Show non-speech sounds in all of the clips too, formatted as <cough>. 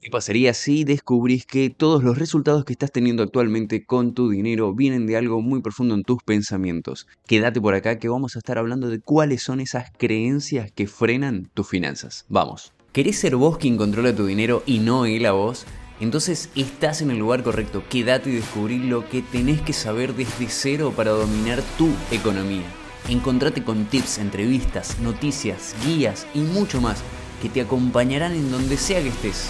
¿Qué pasaría si descubrís que todos los resultados que estás teniendo actualmente con tu dinero vienen de algo muy profundo en tus pensamientos? Quédate por acá que vamos a estar hablando de cuáles son esas creencias que frenan tus finanzas. Vamos. ¿Querés ser vos quien controla tu dinero y no él a vos? Entonces estás en el lugar correcto. Quédate y descubrí lo que tenés que saber desde cero para dominar tu economía. Encontrate con tips, entrevistas, noticias, guías y mucho más que te acompañarán en donde sea que estés.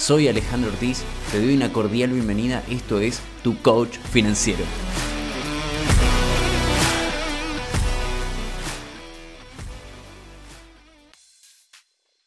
Soy Alejandro Ortiz, te doy una cordial bienvenida, esto es Tu Coach Financiero.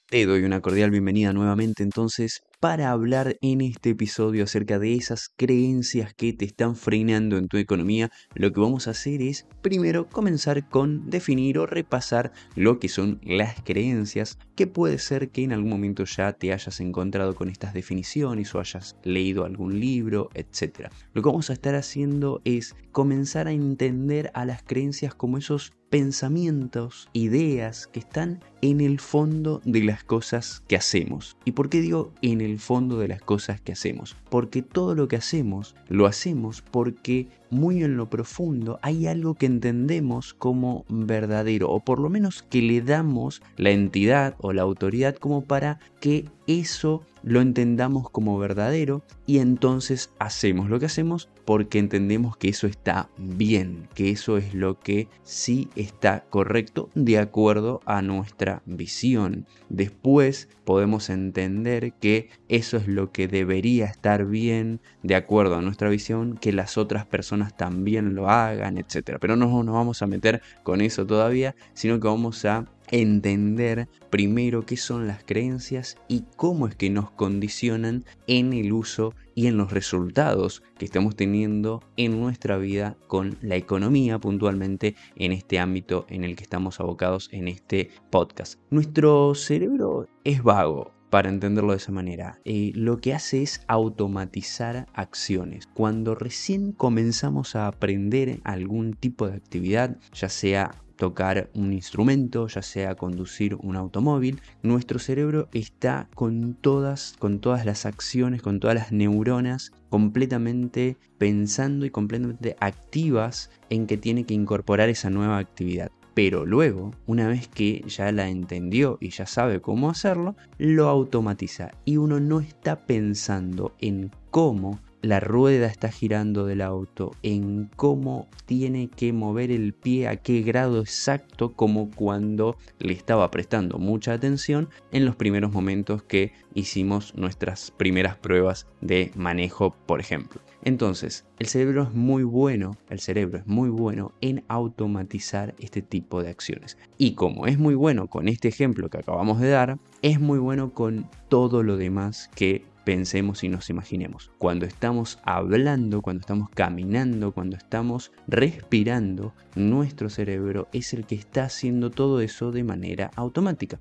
Te doy una cordial bienvenida nuevamente entonces para hablar en este episodio acerca de esas creencias que te están frenando en tu economía. Lo que vamos a hacer es primero comenzar con definir o repasar lo que son las creencias, que puede ser que en algún momento ya te hayas encontrado con estas definiciones o hayas leído algún libro, etc. Lo que vamos a estar haciendo es comenzar a entender a las creencias como esos pensamientos, ideas que están en el fondo de las cosas que hacemos. ¿Y por qué digo en el fondo de las cosas que hacemos? Porque todo lo que hacemos lo hacemos porque muy en lo profundo hay algo que entendemos como verdadero o por lo menos que le damos la entidad o la autoridad como para que eso lo entendamos como verdadero y entonces hacemos lo que hacemos porque entendemos que eso está bien, que eso es lo que sí está correcto de acuerdo a nuestra visión. Después podemos entender que eso es lo que debería estar bien de acuerdo a nuestra visión, que las otras personas también lo hagan, etc. Pero no nos vamos a meter con eso todavía, sino que vamos a entender primero qué son las creencias y cómo es que nos condicionan en el uso y en los resultados que estamos teniendo en nuestra vida con la economía puntualmente en este ámbito en el que estamos abocados en este podcast. Nuestro cerebro es vago, para entenderlo de esa manera. Eh, lo que hace es automatizar acciones. Cuando recién comenzamos a aprender algún tipo de actividad, ya sea tocar un instrumento, ya sea conducir un automóvil, nuestro cerebro está con todas, con todas las acciones, con todas las neuronas completamente pensando y completamente activas en que tiene que incorporar esa nueva actividad. Pero luego, una vez que ya la entendió y ya sabe cómo hacerlo, lo automatiza y uno no está pensando en cómo la rueda está girando del auto, en cómo tiene que mover el pie, a qué grado exacto, como cuando le estaba prestando mucha atención en los primeros momentos que hicimos nuestras primeras pruebas de manejo, por ejemplo. Entonces, el cerebro es muy bueno, el cerebro es muy bueno en automatizar este tipo de acciones. Y como es muy bueno con este ejemplo que acabamos de dar, es muy bueno con todo lo demás que pensemos y nos imaginemos. Cuando estamos hablando, cuando estamos caminando, cuando estamos respirando, nuestro cerebro es el que está haciendo todo eso de manera automática.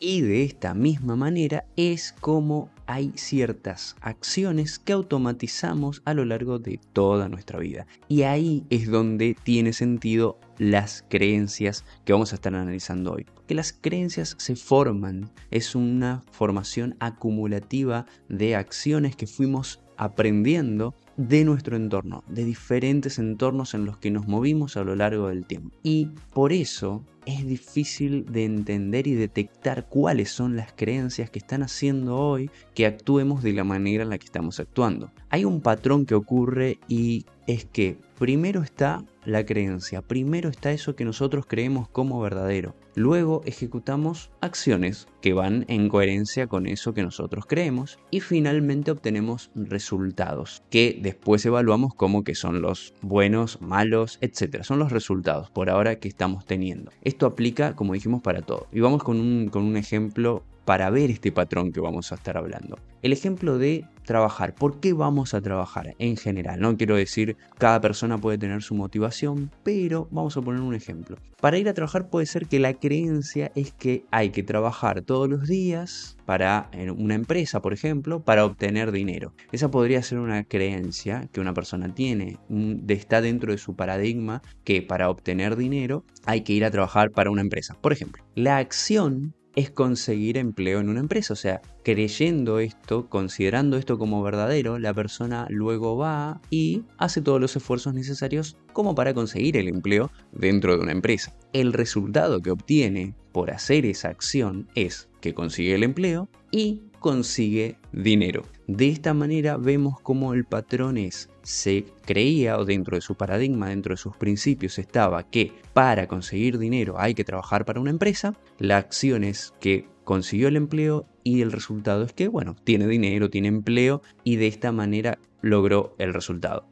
Y de esta misma manera es como hay ciertas acciones que automatizamos a lo largo de toda nuestra vida. Y ahí es donde tiene sentido las creencias que vamos a estar analizando hoy. Que las creencias se forman, es una formación acumulativa de acciones que fuimos aprendiendo de nuestro entorno, de diferentes entornos en los que nos movimos a lo largo del tiempo. Y por eso es difícil de entender y detectar cuáles son las creencias que están haciendo hoy que actuemos de la manera en la que estamos actuando. Hay un patrón que ocurre y es que primero está la creencia, primero está eso que nosotros creemos como verdadero, luego ejecutamos acciones que van en coherencia con eso que nosotros creemos y finalmente obtenemos resultados que después evaluamos como que son los buenos, malos, etc. Son los resultados por ahora que estamos teniendo. Esto aplica, como dijimos, para todo. Y vamos con un, con un ejemplo para ver este patrón que vamos a estar hablando. El ejemplo de trabajar. ¿Por qué vamos a trabajar en general? No quiero decir cada persona puede tener su motivación, pero vamos a poner un ejemplo. Para ir a trabajar puede ser que la creencia es que hay que trabajar todos los días para una empresa, por ejemplo, para obtener dinero. Esa podría ser una creencia que una persona tiene, está dentro de su paradigma que para obtener dinero hay que ir a trabajar para una empresa. Por ejemplo, la acción es conseguir empleo en una empresa. O sea, creyendo esto, considerando esto como verdadero, la persona luego va y hace todos los esfuerzos necesarios como para conseguir el empleo dentro de una empresa. El resultado que obtiene por hacer esa acción es que consigue el empleo y consigue dinero. De esta manera vemos cómo el patrón es, se creía o dentro de su paradigma, dentro de sus principios estaba que para conseguir dinero hay que trabajar para una empresa, la acción es que consiguió el empleo y el resultado es que, bueno, tiene dinero, tiene empleo y de esta manera logró el resultado.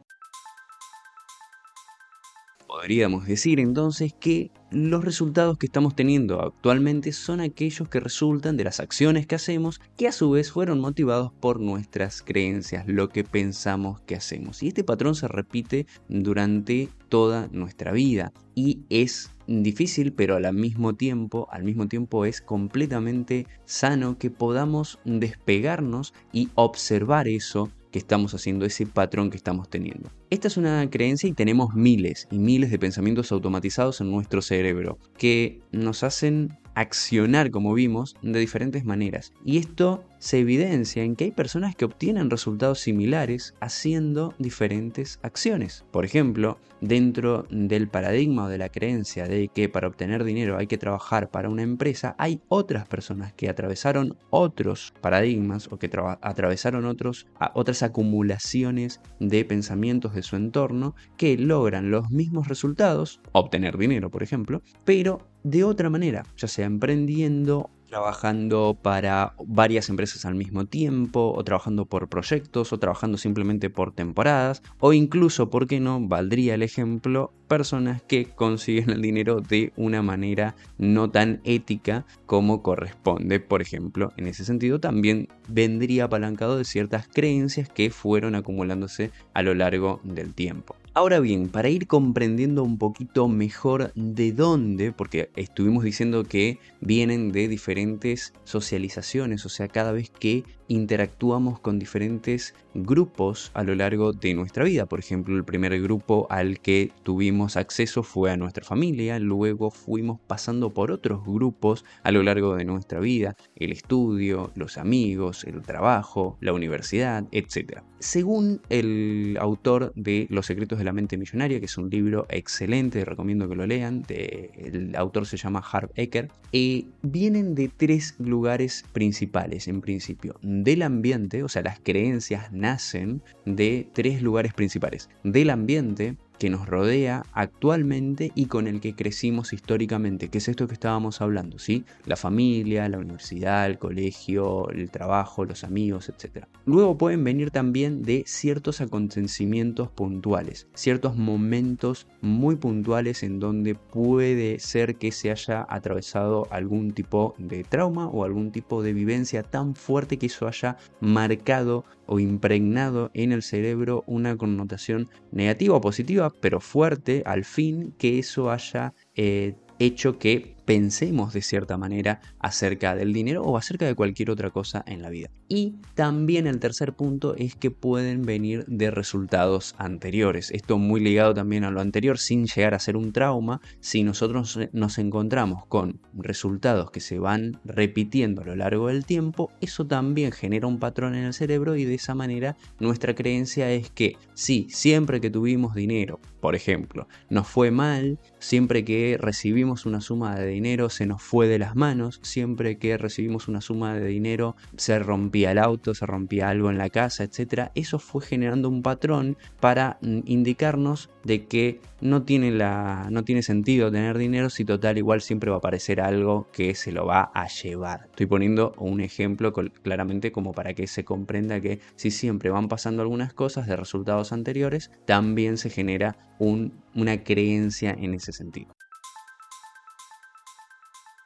Podríamos decir entonces que los resultados que estamos teniendo actualmente son aquellos que resultan de las acciones que hacemos que a su vez fueron motivados por nuestras creencias, lo que pensamos que hacemos. Y este patrón se repite durante toda nuestra vida y es difícil, pero al mismo tiempo, al mismo tiempo es completamente sano que podamos despegarnos y observar eso que estamos haciendo, ese patrón que estamos teniendo. Esta es una creencia y tenemos miles y miles de pensamientos automatizados en nuestro cerebro que nos hacen accionar, como vimos, de diferentes maneras. Y esto se evidencia en que hay personas que obtienen resultados similares haciendo diferentes acciones. Por ejemplo, dentro del paradigma o de la creencia de que para obtener dinero hay que trabajar para una empresa, hay otras personas que atravesaron otros paradigmas o que atravesaron otros, otras acumulaciones de pensamientos de su entorno que logran los mismos resultados, obtener dinero por ejemplo, pero de otra manera, ya sea emprendiendo, trabajando para varias empresas al mismo tiempo, o trabajando por proyectos, o trabajando simplemente por temporadas, o incluso, ¿por qué no? Valdría el ejemplo, personas que consiguen el dinero de una manera no tan ética como corresponde. Por ejemplo, en ese sentido también vendría apalancado de ciertas creencias que fueron acumulándose a lo largo del tiempo. Ahora bien, para ir comprendiendo un poquito mejor de dónde, porque estuvimos diciendo que vienen de diferentes socializaciones, o sea, cada vez que interactuamos con diferentes grupos a lo largo de nuestra vida. Por ejemplo, el primer grupo al que tuvimos acceso fue a nuestra familia, luego fuimos pasando por otros grupos a lo largo de nuestra vida, el estudio, los amigos, el trabajo, la universidad, etc. Según el autor de Los secretos de la mente millonaria, que es un libro excelente, recomiendo que lo lean, el autor se llama Harv Eker, eh, vienen de tres lugares principales en principio del ambiente, o sea, las creencias nacen de tres lugares principales. Del ambiente, que nos rodea actualmente y con el que crecimos históricamente, que es esto que estábamos hablando, ¿sí? La familia, la universidad, el colegio, el trabajo, los amigos, etc. Luego pueden venir también de ciertos acontecimientos puntuales, ciertos momentos muy puntuales en donde puede ser que se haya atravesado algún tipo de trauma o algún tipo de vivencia tan fuerte que eso haya marcado o impregnado en el cerebro una connotación negativa o positiva, pero fuerte al fin que eso haya eh, hecho que pensemos de cierta manera acerca del dinero o acerca de cualquier otra cosa en la vida. Y también el tercer punto es que pueden venir de resultados anteriores. Esto muy ligado también a lo anterior, sin llegar a ser un trauma, si nosotros nos encontramos con resultados que se van repitiendo a lo largo del tiempo, eso también genera un patrón en el cerebro y de esa manera nuestra creencia es que si siempre que tuvimos dinero, por ejemplo, nos fue mal, siempre que recibimos una suma de dinero se nos fue de las manos, siempre que recibimos una suma de dinero se rompía el auto, se rompía algo en la casa, etc. Eso fue generando un patrón para mm, indicarnos de que no tiene, la, no tiene sentido tener dinero si total igual siempre va a aparecer algo que se lo va a llevar. Estoy poniendo un ejemplo claramente como para que se comprenda que si siempre van pasando algunas cosas de resultados anteriores, también se genera una creencia en ese sentido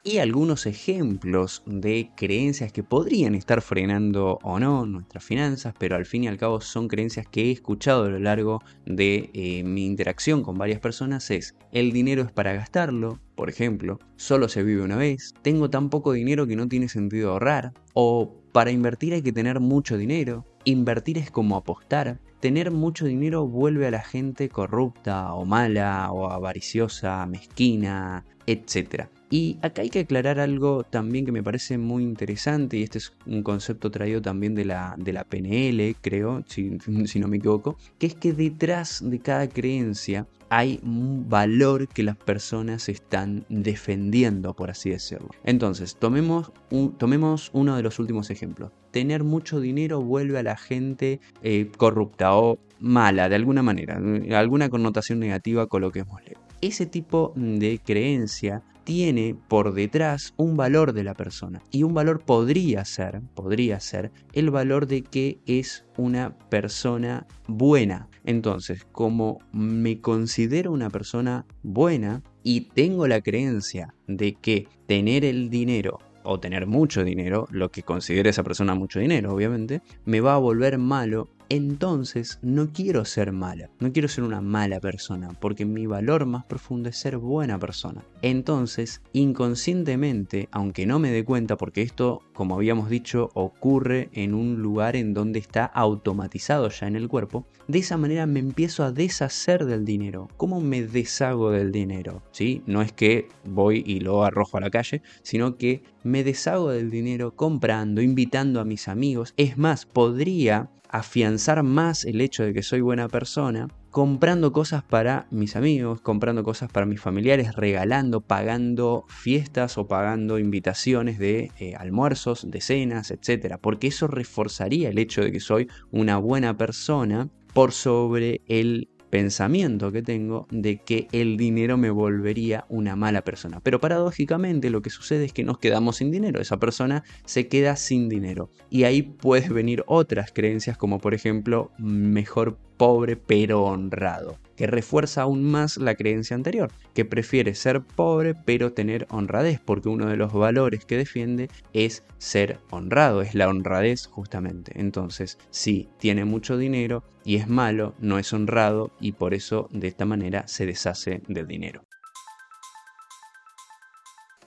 y algunos ejemplos de creencias que podrían estar frenando o no nuestras finanzas, pero al fin y al cabo son creencias que he escuchado a lo largo de eh, mi interacción con varias personas es el dinero es para gastarlo, por ejemplo, solo se vive una vez, tengo tan poco dinero que no tiene sentido ahorrar, o para invertir hay que tener mucho dinero, invertir es como apostar, tener mucho dinero vuelve a la gente corrupta o mala o avariciosa, mezquina, etc. Y acá hay que aclarar algo también que me parece muy interesante, y este es un concepto traído también de la, de la PNL, creo, si, <laughs> si no me equivoco, que es que detrás de cada creencia hay un valor que las personas están defendiendo, por así decirlo. Entonces, tomemos, tomemos uno de los últimos ejemplos. Tener mucho dinero vuelve a la gente eh, corrupta o mala, de alguna manera, alguna connotación negativa, coloquémosle. Ese tipo de creencia tiene por detrás un valor de la persona. Y un valor podría ser, podría ser el valor de que es una persona buena. Entonces, como me considero una persona buena y tengo la creencia de que tener el dinero o tener mucho dinero, lo que considere esa persona mucho dinero, obviamente, me va a volver malo entonces no quiero ser mala, no quiero ser una mala persona, porque mi valor más profundo es ser buena persona. Entonces, inconscientemente, aunque no me dé cuenta, porque esto, como habíamos dicho, ocurre en un lugar en donde está automatizado ya en el cuerpo, de esa manera me empiezo a deshacer del dinero. ¿Cómo me deshago del dinero? ¿Sí? No es que voy y lo arrojo a la calle, sino que me deshago del dinero comprando, invitando a mis amigos. Es más, podría afianzar más el hecho de que soy buena persona, comprando cosas para mis amigos, comprando cosas para mis familiares, regalando, pagando fiestas o pagando invitaciones de eh, almuerzos, de cenas, etc. Porque eso reforzaría el hecho de que soy una buena persona por sobre el pensamiento que tengo de que el dinero me volvería una mala persona. Pero paradójicamente lo que sucede es que nos quedamos sin dinero, esa persona se queda sin dinero. Y ahí pueden venir otras creencias como por ejemplo mejor pobre pero honrado, que refuerza aún más la creencia anterior, que prefiere ser pobre pero tener honradez, porque uno de los valores que defiende es ser honrado, es la honradez justamente. Entonces, si tiene mucho dinero y es malo, no es honrado y por eso de esta manera se deshace del dinero.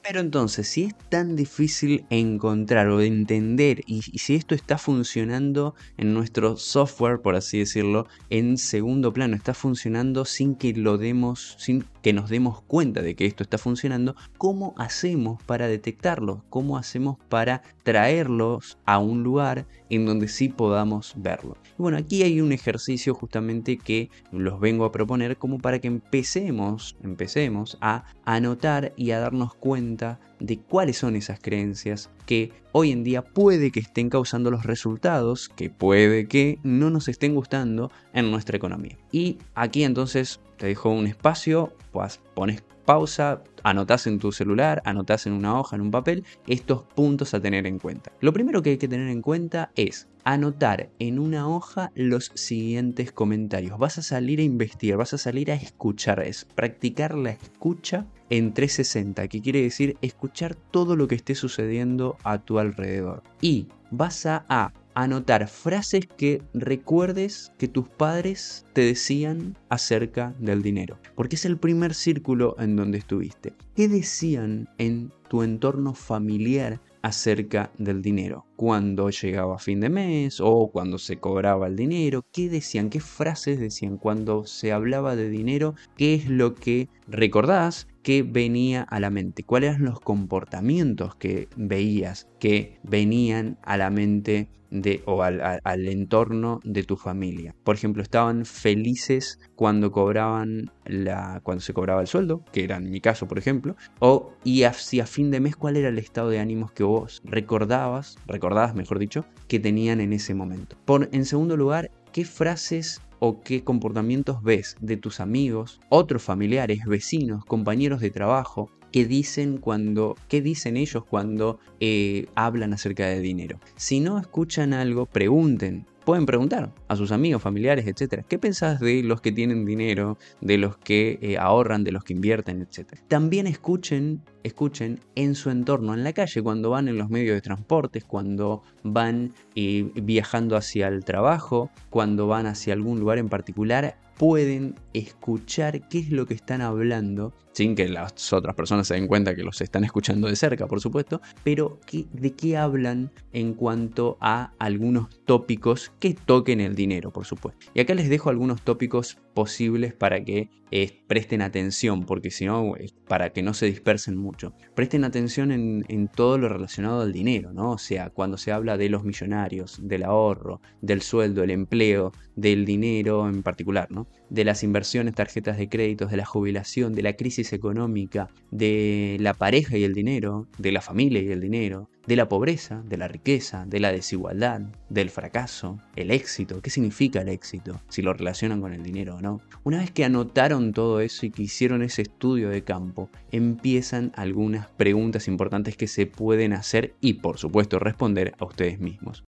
Pero entonces, si es tan difícil encontrar o entender y, si esto está funcionando en nuestro software, por así decirlo, en segundo plano, está funcionando sin que lo demos, sin que nos demos cuenta de que esto está funcionando, ¿cómo hacemos para detectarlos? ¿Cómo hacemos para traerlos a un lugar en donde sí podamos verlo? Y bueno, aquí hay un ejercicio justamente que los vengo a proponer como para que empecemos, empecemos a anotar y a darnos cuenta de cuáles son esas creencias que hoy en día puede que estén causando los resultados que puede que no nos estén gustando en nuestra economía. Y aquí entonces te dejo un espacio, pues pones pausa, anotás en tu celular, anotás en una hoja, en un papel, estos puntos a tener en cuenta. Lo primero que hay que tener en cuenta es anotar en una hoja los siguientes comentarios. Vas a salir a investigar, vas a salir a escuchar, es practicar la escucha en 360, que quiere decir escuchar todo lo que esté sucediendo a tu alrededor. Y vas a, a anotar frases que recuerdes que tus padres te decían acerca del dinero. Porque es el primer círculo en donde estuviste. ¿Qué decían en tu entorno familiar acerca del dinero. Cuando llegaba fin de mes o cuando se cobraba el dinero, qué decían, qué frases decían cuando se hablaba de dinero, qué es lo que recordás que venía a la mente, cuáles eran los comportamientos que veías que venían a la mente de, o al, entorno de tu familia. Por ejemplo, estaban felices cuando cobraban la, cuando se cobraba el sueldo, que era en mi caso, por ejemplo, o y hacia fin de mes cuál era el estado de ánimos que vos recordabas, recordabas, mejor dicho, que tenían en ese momento. Por, en segundo lugar, qué frases o qué comportamientos ves de tus amigos, otros familiares, vecinos, compañeros de trabajo, qué dicen cuando, qué dicen ellos cuando eh, hablan acerca de dinero. Si no escuchan algo, pregunten. Pueden preguntar a sus amigos, familiares, etc. ¿Qué pensás de los que tienen dinero, de los que eh, ahorran, de los que invierten, etc. También escuchen, escuchen en su entorno, en la calle, cuando van en los medios de transportes, cuando van eh, viajando hacia el trabajo, cuando van hacia algún lugar en particular, pueden escuchar qué es lo que están hablando, sin que las otras personas se den cuenta que los están escuchando de cerca, por supuesto, pero de qué hablan en cuanto a algunos tópicos que toquen el dinero, por supuesto. Y acá les dejo algunos tópicos posibles para que eh, presten atención, porque si no, para que no se dispersen mucho. Presten atención en, en, todo lo relacionado al dinero, ¿no? O sea, cuando se habla de los millonarios, del ahorro, del sueldo, el empleo, del dinero en particular, ¿no? De las inversiones, tarjetas de créditos, de la jubilación, de la crisis económica, de la pareja y el dinero, de la familia y el dinero, de la pobreza, de la riqueza, de la desigualdad, del fracaso, el éxito, qué significa el éxito, si lo relacionan con el dinero o no. Una vez que anotaron todo eso y que hicieron ese estudio de campo, empiezan algunas preguntas importantes que se pueden hacer y por supuesto responder a ustedes mismos.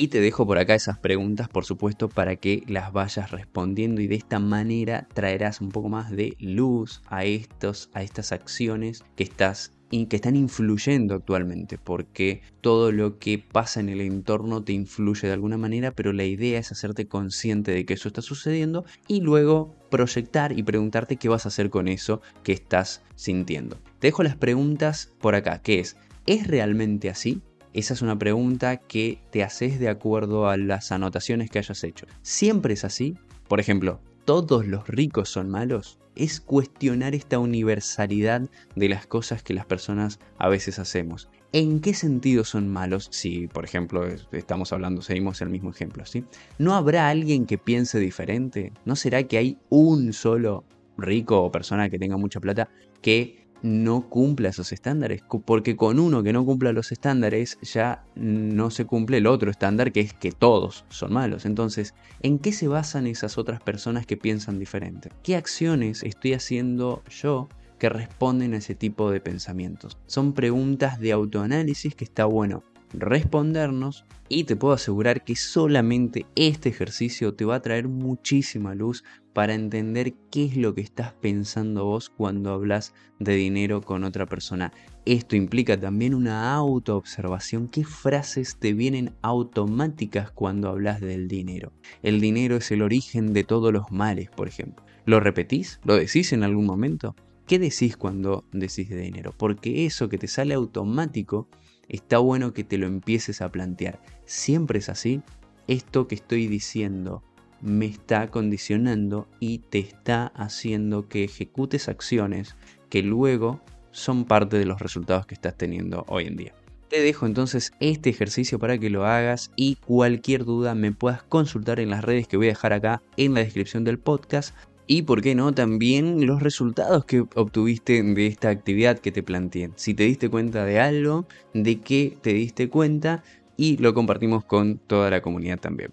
Y te dejo por acá esas preguntas, por supuesto, para que las vayas respondiendo y de esta manera traerás un poco más de luz a, estos, a estas acciones que estás que están influyendo actualmente, porque todo lo que pasa en el entorno te influye de alguna manera, pero la idea es hacerte consciente de que eso está sucediendo y luego proyectar y preguntarte qué vas a hacer con eso que estás sintiendo. Te dejo las preguntas por acá, que es, ¿es realmente así? Esa es una pregunta que te haces de acuerdo a las anotaciones que hayas hecho. ¿Siempre es así? Por ejemplo, ¿todos los ricos son malos? es cuestionar esta universalidad de las cosas que las personas a veces hacemos. ¿En qué sentido son malos? Si, por ejemplo, estamos hablando, seguimos el mismo ejemplo, ¿sí? ¿No habrá alguien que piense diferente? ¿No será que hay un solo rico o persona que tenga mucha plata que no cumpla esos estándares, porque con uno que no cumpla los estándares ya no se cumple el otro estándar que es que todos son malos. Entonces, ¿en qué se basan esas otras personas que piensan diferente? ¿Qué acciones estoy haciendo yo que responden a ese tipo de pensamientos? Son preguntas de autoanálisis que está bueno respondernos y te puedo asegurar que solamente este ejercicio te va a traer muchísima luz para entender qué es lo que estás pensando vos cuando hablas de dinero con otra persona. Esto implica también una autoobservación. ¿Qué frases te vienen automáticas cuando hablas del dinero? El dinero es el origen de todos los males, por ejemplo. ¿Lo repetís? ¿Lo decís en algún momento? ¿Qué decís cuando decís de dinero? Porque eso que te sale automático está bueno que te lo empieces a plantear. Siempre es así. Esto que estoy diciendo me está condicionando y te está haciendo que ejecutes acciones que luego son parte de los resultados que estás teniendo hoy en día. Te dejo entonces este ejercicio para que lo hagas y cualquier duda me puedas consultar en las redes que voy a dejar acá en la descripción del podcast y, por qué no, también los resultados que obtuviste de esta actividad que te planteé. Si te diste cuenta de algo, de qué te diste cuenta y lo compartimos con toda la comunidad también.